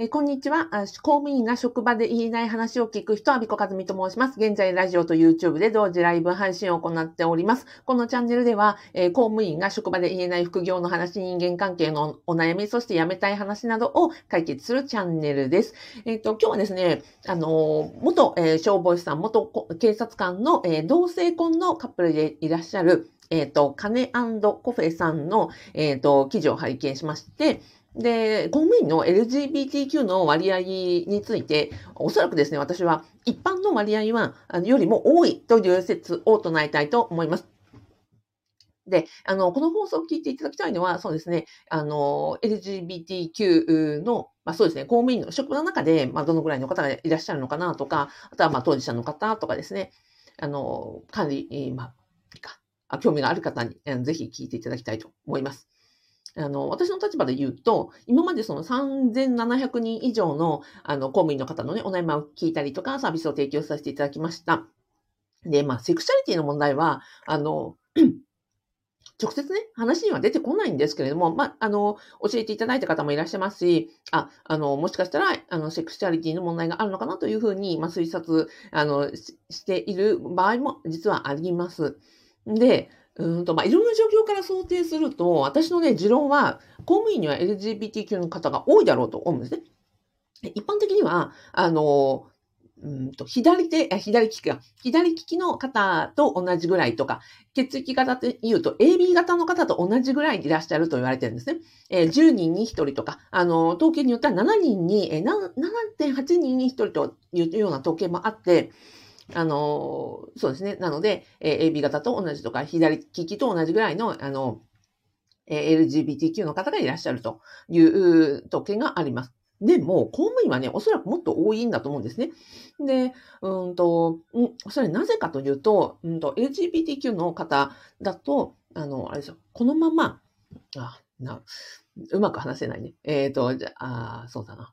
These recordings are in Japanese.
えーこんにちは。公務員が職場で言えない話を聞く人、アビコカズミと申します。現在、ラジオと YouTube で同時ライブ配信を行っております。このチャンネルでは、えー公務員が職場で言えない副業の話、人間関係のお悩み、そして辞めたい話などを解決するチャンネルです。えっ、と、今日はですね、あの元、え消防士さん、元警察官の、え同性婚のカップルでいらっしゃる、えっ、と、カネコフェさんの、えっ、と、記事を拝見しまして、で、公務員の LGBTQ の割合について、おそらくですね、私は一般の割合は、よりも多いという説を唱えたいと思います。で、あの、この放送を聞いていただきたいのは、そうですね、あの、LGBTQ の、まあそうですね、公務員の職場の中で、まあどのぐらいの方がいらっしゃるのかなとか、あとはまあ当事者の方とかですね、あの、管理、まあ、興味がある方に、ぜひ聞いていただきたいと思います。あの、私の立場で言うと、今までその3700人以上の、あの、公務員の方のね、お悩みを聞いたりとか、サービスを提供させていただきました。で、まあ、セクシャリティの問題は、あの、直接ね、話には出てこないんですけれども、まあ、あの、教えていただいた方もいらっしゃいますし、あ、あの、もしかしたら、あの、セクシャリティの問題があるのかなというふうに、まあ、推察、あの、ししている場合も実はあります。で、うんと、まあ、いろんな状況から想定すると、私のね、持論は、公務員には LGBTQ の方が多いだろうと思うんですね。一般的には、あの、うんと左手、左利きか、左利きの方と同じぐらいとか、血液型って言うと AB 型の方と同じぐらいいらっしゃると言われてるんですね。えー10人に1人とか、あの、統計によっては7人に、えー7.8人に1人というような統計もあって、あの、そうですね。なので、え AB 型と同じとか、左利きと同じぐらいの、あの、え LGBTQ の方がいらっしゃるという統計があります。でも、公務員はね、おそらくもっと多いんだと思うんですね。で、うんと、んそれなぜかというと、うんと、LGBTQ の方だと、あの、あれですよ、このまま、あ、な、うまく話せないね。えっ、と、じゃあ、そうだな。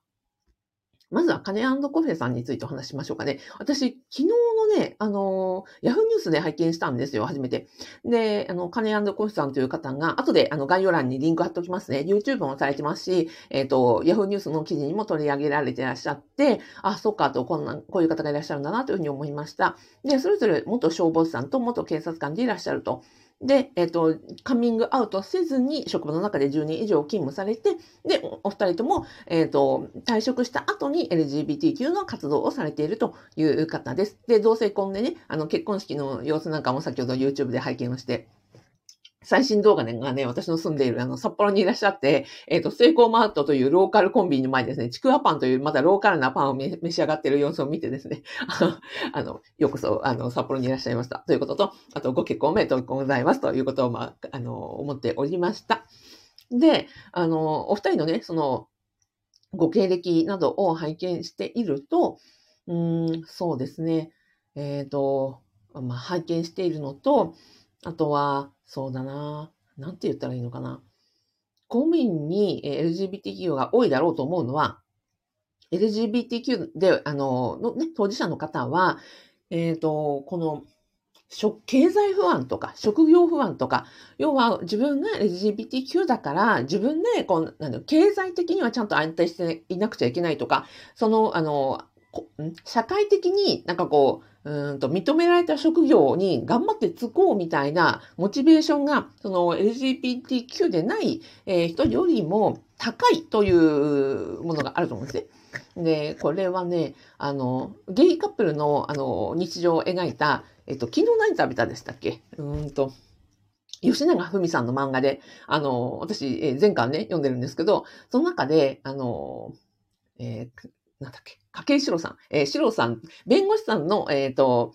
まずは、カネコフェさんについてお話しましょうかね。私、昨日のね、あの、ヤフーニュースで拝見したんですよ、初めて。で、あの、カネコフェさんという方が、後で、あの、概要欄にリンク貼っておきますね。YouTube もされてますし、えっ、と、ヤフーニュースの記事にも取り上げられていらっしゃって、あ、そうかと、こんな、こういう方がいらっしゃるんだなというふうに思いました。で、それぞれ元消防士さんと元警察官でいらっしゃると。で、えっ、と、カミングアウトせずに職場の中で10年以上勤務されて、で、お二人とも、えっ、と、退職した後に LGBTQ の活動をされているという方です。で、同性婚でね、あの、結婚式の様子なんかも先ほど YouTube で拝見をして、最新動画がね、私の住んでいるあの札幌にいらっしゃって、えっ、と、セイコーマートというローカルコンビニの前ですね、ちくわパンというまたローカルなパンを召し上がっている様子を見てですね、あの、ようこそ、あの、札幌にいらっしゃいました。ということと、あと、ご結婚おめでとうございますということを、まあ、あの、思っておりました。で、あの、お二人のね、その、ご経歴などを拝見していると、うん、そうですね、えっ、と、まあ、拝見しているのと、あとは、そうだな、なんて言ったらいいのかな。公務員に LGBTQ が多いだろうと思うのは、LGBTQ で、あの、のね、当事者の方は、えっ、と、この、経済不安とか、職業不安とか、要は自分が LGBTQ だから、自分でこう、なんだ経済的にはちゃんと安定していなくちゃいけないとか、その、あの、社会的になんかこう、うんと認められた職業に頑張って就こうみたいなモチベーションが、その LGBTQ でない、人よりも高いというものがあると思うんですね。で、これはね、あの、ゲイカップルの、あの、日常を描いた、えっと、昨日何食べたでしたっけ？うんと、吉永文さんの漫画で、あの、私、前巻ね、読んでるんですけど、その中で、あの、えーなんだっけ、筧史郎さん、えー、史郎さん、弁護士さんの、えっ、と、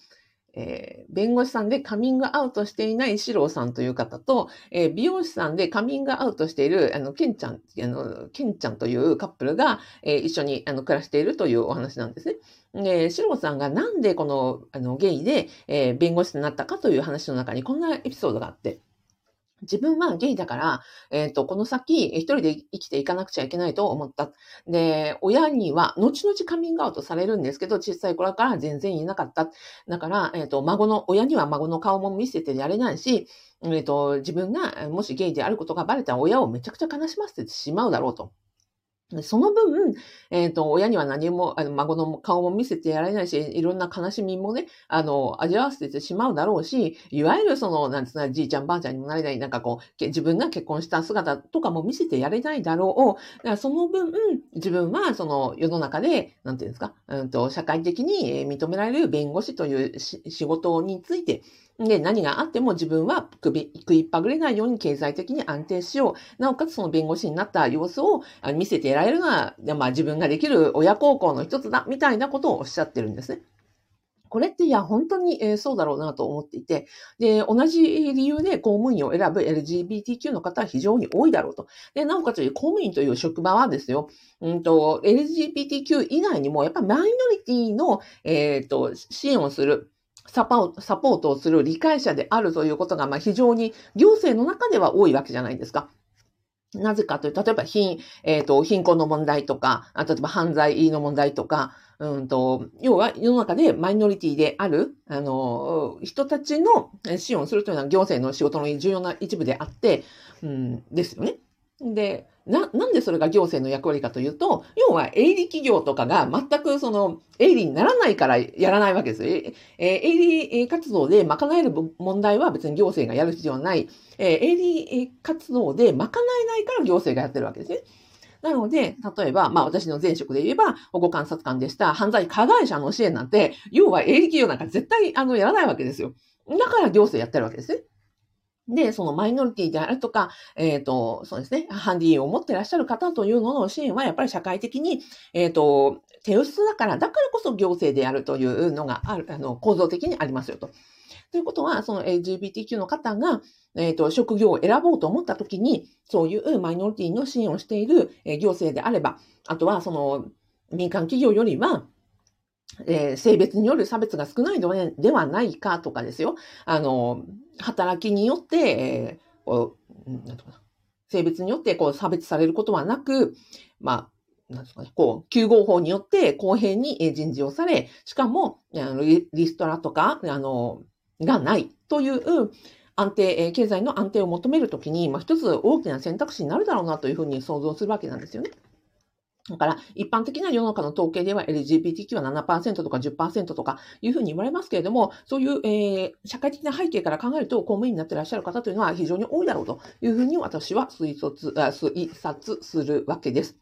えー弁護士さんでカミングアウトしていない史郎さんという方と、えー美容師さんでカミングアウトしている、あの、ケンちゃん、あの、ケンちゃんというカップルが、えー一緒にあの暮らしているというお話なんですね。で、シロさんがなんでこの、あの、ゲイで、え弁護士になったかという話の中にこんなエピソードがあって、自分はゲイだから、えっ、と、この先、一人で生きていかなくちゃいけないと思った。で、親には、後々カミングアウトされるんですけど、小さい頃から全然いなかった。だから、えっ、と、孫の、親には孫の顔も見せてやれないし、えっ、と、自分が、もしゲイであることがバレたら親をめちゃくちゃ悲しませてしまうだろうと。その分、えっ、ー、と、親には何も、あの、孫の顔も見せてやられないし、いろんな悲しみもね、あの、味わわせてしまうだろうし、いわゆるその、なんつうの、じいちゃんばあちゃんにもなれない、なんかこう、自分が結婚した姿とかも見せてやれないだろう。だからその分、自分はその世の中で、なんていうんですか、うんと、社会的に認められる弁護士という仕事について、で、何があっても自分は首、食いっぱぐれないように経済的に安定しよう。なおかつその弁護士になった様子を見せて得られるのは、まあ自分ができる親孝行の一つだ、みたいなことをおっしゃってるんですね。これっていや、本当に、えー、そうだろうなと思っていて、で、同じ理由で公務員を選ぶ LGBTQ の方は非常に多いだろうと。で、なおかつ公務員という職場はですよ、うんと、LGBTQ 以外にも、やっぱマイノリティの、えっ、ー、と、支援をする、サポートをする理解者であるということが、まあ、非常に行政の中では多いわけじゃないですか。なぜかというと、例えば貧、えっ、ー、と、貧困の問題とか、例えば犯罪の問題とか、うんと、要は世の中でマイノリティである、あの、人たちの支援をするというのは行政の仕事の重要な一部であって、うん、ですよね。で、な、なんでそれが行政の役割かというと、要は営利企業とかが全くその営利にならないからやらないわけですよ。え営利活動で賄える問題は別に行政がやる必要はない。え営利活動で賄えないから行政がやってるわけですね。なので、例えば、まあ私の前職で言えば、保護観察官でした犯罪加害者の支援なんて、要は営利企業なんか絶対あのやらないわけですよ。だから行政やってるわけですね。で、そのマイノリティであるとか、えっ、ー、と、そうですね、ハンディを持ってらっしゃる方というのの支援は、やっぱり社会的に、えっ、ー、と、手薄だから、だからこそ行政でやるというのがある、あの、構造的にありますよと。ということは、その LGBTQ の方が、えっ、ー、と、職業を選ぼうと思ったときに、そういうマイノリティの支援をしている、行政であれば、あとは、その、民間企業よりは、えー、性別による差別が少ないのではないかとかですよ。あの、働きによって、えー、こう、なんとかな。性別によってこう差別されることはなく、まあ、なんですかね、こう、救護法によって公平に人事をされ、しかも、あのリストラとか、あの、がないという安定、経済の安定を求めるときに、まあ、一つ大きな選択肢になるだろうなというふうに想像するわけなんですよね。だから、一般的な世の中の統計では LGBTQ は7%とか10%とかいうふうに言われますけれども、そういう、えー、社会的な背景から考えると、公務員になってらっしゃる方というのは非常に多いだろうというふうに私は推察推察するわけです。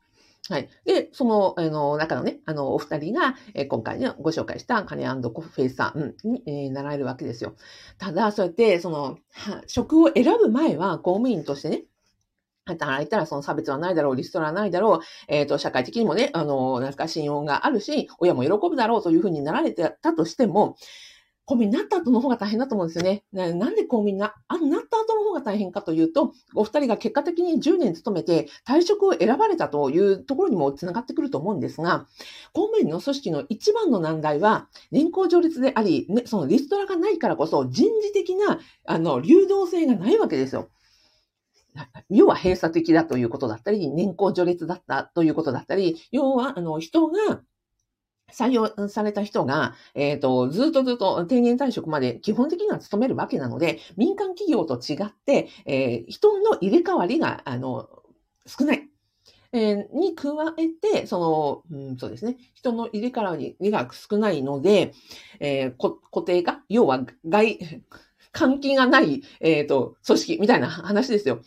はい。で、その、あの、中のね、あの、お二人が、え、今回ね、ご紹介したカネコフェイサーに、えー、習えるわけですよ。ただ、そうやって、その、職を選ぶ前は公務員としてね、働いたらその差別はないだろう、リストラはないだろう、えっ、ー、と、社会的にもね、あの、なんか信用があるし、親も喜ぶだろうというふうになられてたとしても、公務員になった後の方が大変だと思うんですよね。なんで公務員な、あなった後の方が大変かというと、お二人が結果的に10年勤めて退職を選ばれたというところにもつながってくると思うんですが、公務員の組織の一番の難題は、年功序列であり、ね、そのリストラがないからこそ人事的な、あの、流動性がないわけですよ。要は閉鎖的だということだったり、年功序列だったということだったり、要は、あの、人が、採用された人が、えっ、ー、と、ずっとずっと定年退職まで基本的には勤めるわけなので、民間企業と違って、えー、人の入れ替わりが、あの、少ない。えー、に加えて、その、うん、そうですね。人の入れ替わりが少ないので、えー、固定化？要は外、換気がない、えっ、ー、と、組織みたいな話ですよ。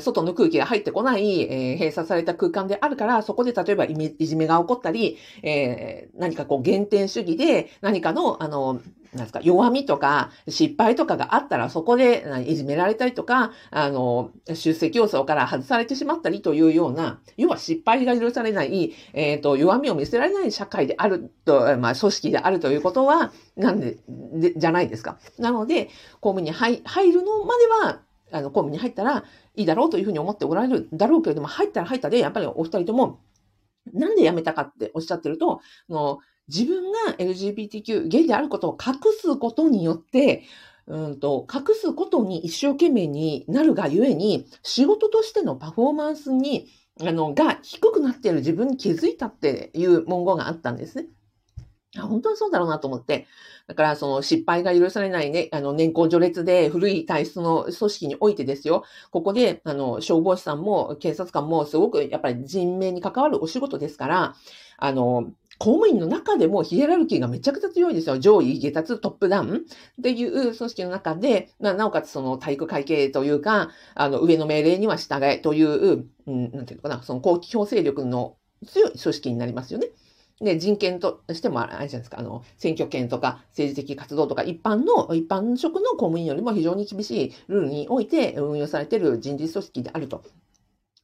外の空気が入ってこない、えー、閉鎖された空間であるから、そこで例えばいじめが起こったり、えー、何かこう減点主義で何かの、あの、なんですか、弱みとか失敗とかがあったら、そこでいじめられたりとか、あの、出席要素から外されてしまったりというような、要は失敗が許されない、えっ、ー、と、弱みを見せられない社会であると、まあ、組織であるということは、なんで、でじゃないですか。なので、公務に入るのまでは、あの、公務に入ったらいいだろうというふうに思っておられるだろうけれども、入ったら入ったで、やっぱりお二人とも、なんで辞めたかっておっしゃってると、自分が LGBTQ、ゲイであることを隠すことによって、うんと、隠すことに一生懸命になるがゆえに、仕事としてのパフォーマンスに、あの、が低くなっている自分に気づいたっていう文言があったんですね。本当にそうだろうなと思って。だから、その失敗が許されないね、あの、年功序列で古い体質の組織においてですよ。ここで、あの、消防士さんも警察官もすごくやっぱり人命に関わるお仕事ですから、あの、公務員の中でもヒエラルキーがめちゃくちゃ強いですよ。上位、下達、トップダウンっていう組織の中で、なおかつその体育会系というか、あの、上の命令には従えという、うん、なんていうのかな、その公共勢力の強い組織になりますよね。で、人権としてもあれじゃないですか、あの、選挙権とか政治的活動とか一般の、一般職の公務員よりも非常に厳しいルールにおいて運用されている人事組織であると。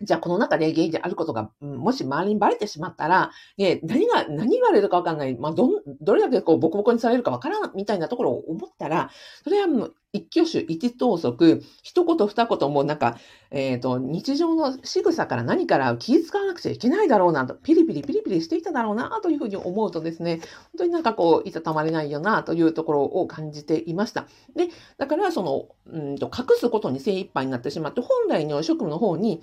じゃあ、この中でゲイであることが、もし周りにバレてしまったら、ね、何が、何言われるかわかんない。まあ、どん、どれだけこう、ボコボコにされるかわからん、みたいなところを思ったら、それはもう、一挙手一投足、一言二言もなんか、えっ、ー、と、日常の仕草から何から気遣わなくちゃいけないだろうなと、ピリピリピリピリしていただろうな、というふうに思うとですね、本当になんかこう、いたたまれないよな、というところを感じていました。で、だから、その、うんと、隠すことに精一杯になってしまって、本来の職務の方に、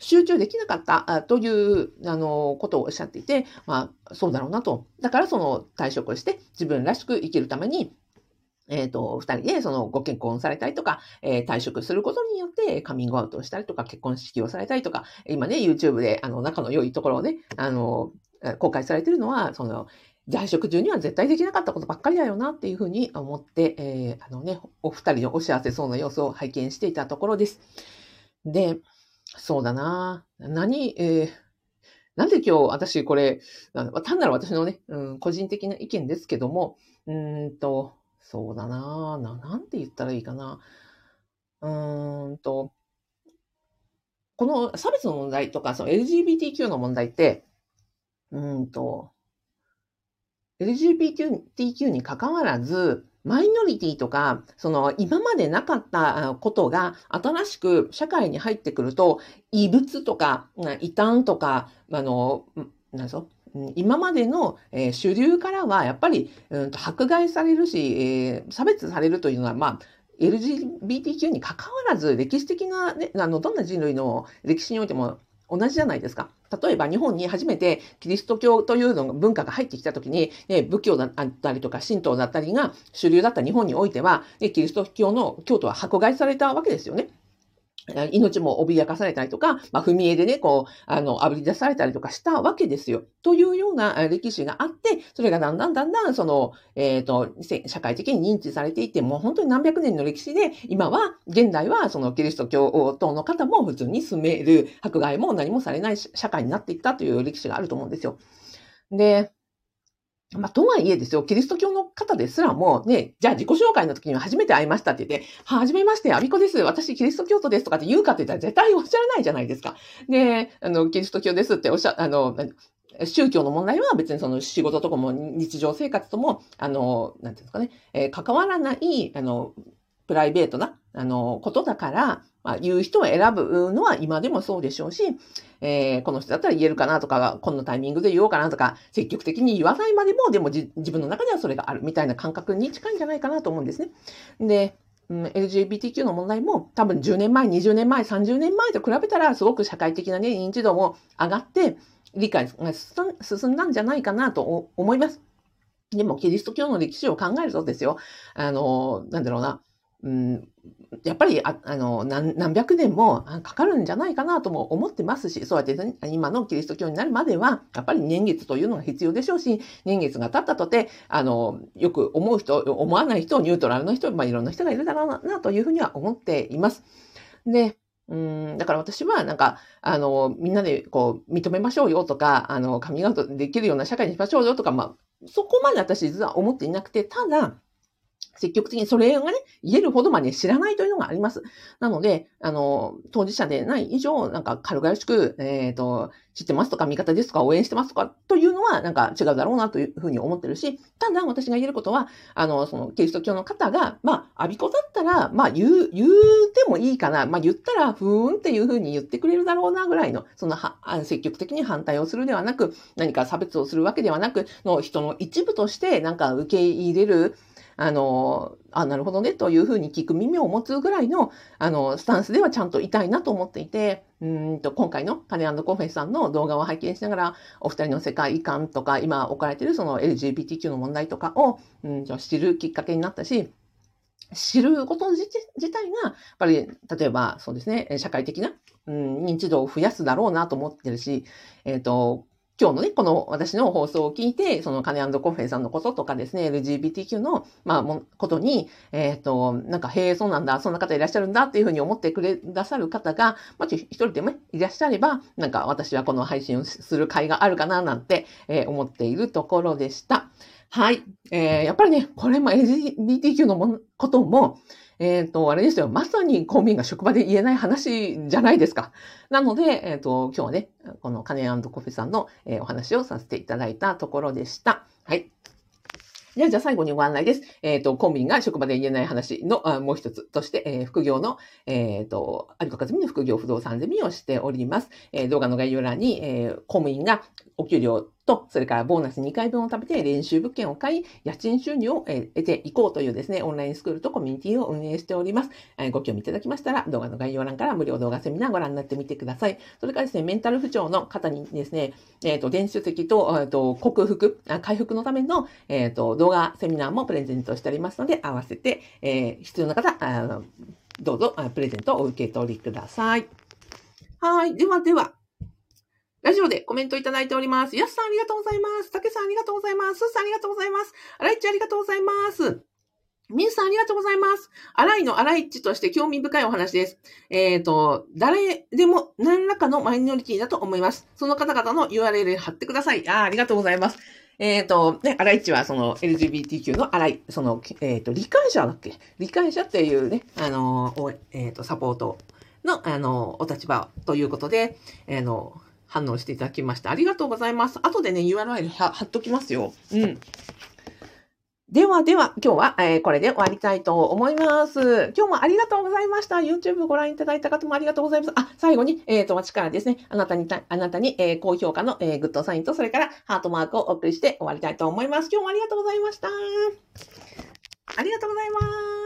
集中できなかったという、あの、ことをおっしゃっていて、まあ、そうだろうなと。だからその退職をして自分らしく生きるために、えっ、ー、と、二人でそのご結婚されたりとか、えー、退職することによってカミングアウトをしたりとか、結婚式をされたりとか、今ね、YouTube であの仲の良いところをね、あの、公開されているのは、その、在職中には絶対できなかったことばっかりだよなっていうふうに思って、えー、あのね、お二人のお幸せそうな様子を拝見していたところです。で、そうだな。何、えー、なんで今日私これ、単なる私のね、うん、個人的な意見ですけども、うんと、そうだなな、なんて言ったらいいかな。うんと、この差別の問題とか、その LGBTQ の問題って、うんと、LGBTQ に関わらず、マイノリティとか、その今までなかったことが新しく社会に入ってくると、異物とか、異端とか、あの、なんぞ、今までの、主流からはやっぱり、うん、迫害されるし、え、差別されるというのは、まあ、LGBTQ に関わらず歴史的な、ね、あのどんな人類の歴史においても同じじゃないですか。例えば日本に初めてキリスト教というの文化が入ってきた時に、ね、仏教だったりとか神道だったりが主流だった日本においては、ね、キリスト教の教徒は迫害されたわけですよね。命も脅かされたりとか、まあ、踏み絵でね、こう、あの、炙り出されたりとかしたわけですよ。というような歴史があって、それがだんだんだんだん、その、えっ、ー、と、社会的に認知されていて、もう本当に何百年の歴史で、今は、現代は、その、キリスト教徒の方も普通に住める、迫害も何もされない社会になっていったという歴史があると思うんですよ。で、まあ、とはいえですよ、キリスト教の方ですらも、ね、じゃあ自己紹介の時には初めて会いましたって言って、は、じめまして、アビコです。私、キリスト教徒ですとかって言うかって言ったら絶対おっしゃらないじゃないですか。で、あの、キリスト教ですっておっしゃ、あの、宗教の問題は別にその仕事とかも日常生活とも、あの、なんていうんですかね、えー、関わらない、あの、プライベートな、あの、ことだから、まあ、言う人を選ぶのは今でもそうでしょうし、えー、この人だったら言えるかなとか、このタイミングで言おうかなとか、積極的に言わないまでも、でも自分の中ではそれがあるみたいな感覚に近いんじゃないかなと思うんですね。で、うん、LGBTQ の問題も多分10年前、20年前、30年前と比べたらすごく社会的なね、認知度も上がって、理解が進んだんじゃないかなと思います。でも、キリスト教の歴史を考えるとですよ、あの、なんだろうな、うん、やっぱりああの何何百年もかかるんじゃないかなとも思ってますし、そうやって、今のキリスト教になるまでは、やっぱり年月というのが必要でしょうし、年月が経ったとて、あの、よく思う人、思わない人、ニュートラルの人、まあ、いろんな人がいるだろうなというふうには思っています。で、うん、だから私はなんか、あの、みんなでこう、認めましょうよとか、あの、カミングアウトできるような社会にしましょうよとか、まあ、そこまで私実は思っていなくて、ただ、積極的にそれがね、言えるほどまで知らないというのがあります。なので、あの、当事者でない以上、なんか軽々しく、えっ、ー、と、知ってますとか、味方ですとか、応援してますとか、というのは、なんか違うだろうなというふうに思ってるし、ただ私が言えることは、あの、その、キリスト教の方が、まあ、アビコだったら、まあ、言う、言うてもいいかな。まあ、言ったら、ふーんっていうふうに言ってくれるだろうな、ぐらいの、その、は、積極的に反対をするではなく、何か差別をするわけではなく、の人の一部として、なんか受け入れる、あの、あ、なるほどね、というふうに聞く耳を持つぐらいの、あの、スタンスではちゃんといたいなと思っていて、うんと、今回のカネコフェさんの動画を拝見しながら、お二人の世界観とか、今置かれているその LGBTQ の問題とかを、うんと、知るきっかけになったし、知ること自体が、やっぱり、例えば、そうですね、社会的な、うん、認知度を増やすだろうなと思ってるし、えっ、ー、と、今日のね、この私の放送を聞いて、そのカネコフェさんのこととかですね、LGBTQ の、まあ、もことに、えっ、ー、と、なんか、へえ、そうなんだ、そんな方いらっしゃるんだっていうふうに思ってくれださる方が、もし一人でも、ね、いらっしゃれば、なんか私はこの配信をする会があるかななんて、えー、思っているところでした。はい。えー、やっぱりね、これも LGBTQ のもことも、えっ、ー、と、あれですよ。まさに公民が職場で言えない話じゃないですか。なので、えっ、ー、と、今日はね、このカネコフェさんの、えー、お話をさせていただいたところでした。はい。じゃあ、じゃあ最後にご案内です。えっ、ー、と、公民が職場で言えない話のあもう一つとして、えー、副業の、えっ、ー、と、有子和美の副業不動産ゼミをしております。え動画の概要欄に、えー公務員がお給料と、それからボーナス2回分を食べて練習物件を買い、家賃収入を得ていこうというですね、オンラインスクールとコミュニティを運営しております。ご興味いただきましたら、動画の概要欄から無料動画セミナーをご覧になってみてください。それからですね、メンタル不調の方にですね、えっ、ー、と、電子書籍と、えっ、と、克服、回復のための、えっ、ー、と、動画セミナーもプレゼントしておりますので、合わせて、えー、必要な方、どうぞ、プレゼントを受け取りください。はい。ではでは、ラジオでコメントいただいております。やすさんありがとうございます。たけさんありがとうございます。すーさんありがとうございます。あらいちありがとうございます。みんさんありがとうございます。あらいのあらいちとして興味深いお話です。えっ、ー、と、誰でも何らかのマイノリティだと思います。その方々の URL 貼ってください。あありがとうございます。えっ、ー、と、ね、あらいちはその LGBTQ のあらい、その、えっ、ー、と、理解者だっけ？理解者っていうね、あの、えっ、と、サポートの、あの、お立場ということで、あの、反応していただきました。ありがとうございます。後でね、URL 貼っときますよ。うん。ではでは、今日は、えー、これで終わりたいと思います。今日もありがとうございました。YouTube ご覧いただいた方もありがとうございます。あ、最後に、えっ、ー、と、私からですね、あなたに、あなたに、えー、高評価の、えー、グッドサインと、それからハートマークをお送りして終わりたいと思います。今日もありがとうございました。ありがとうございます。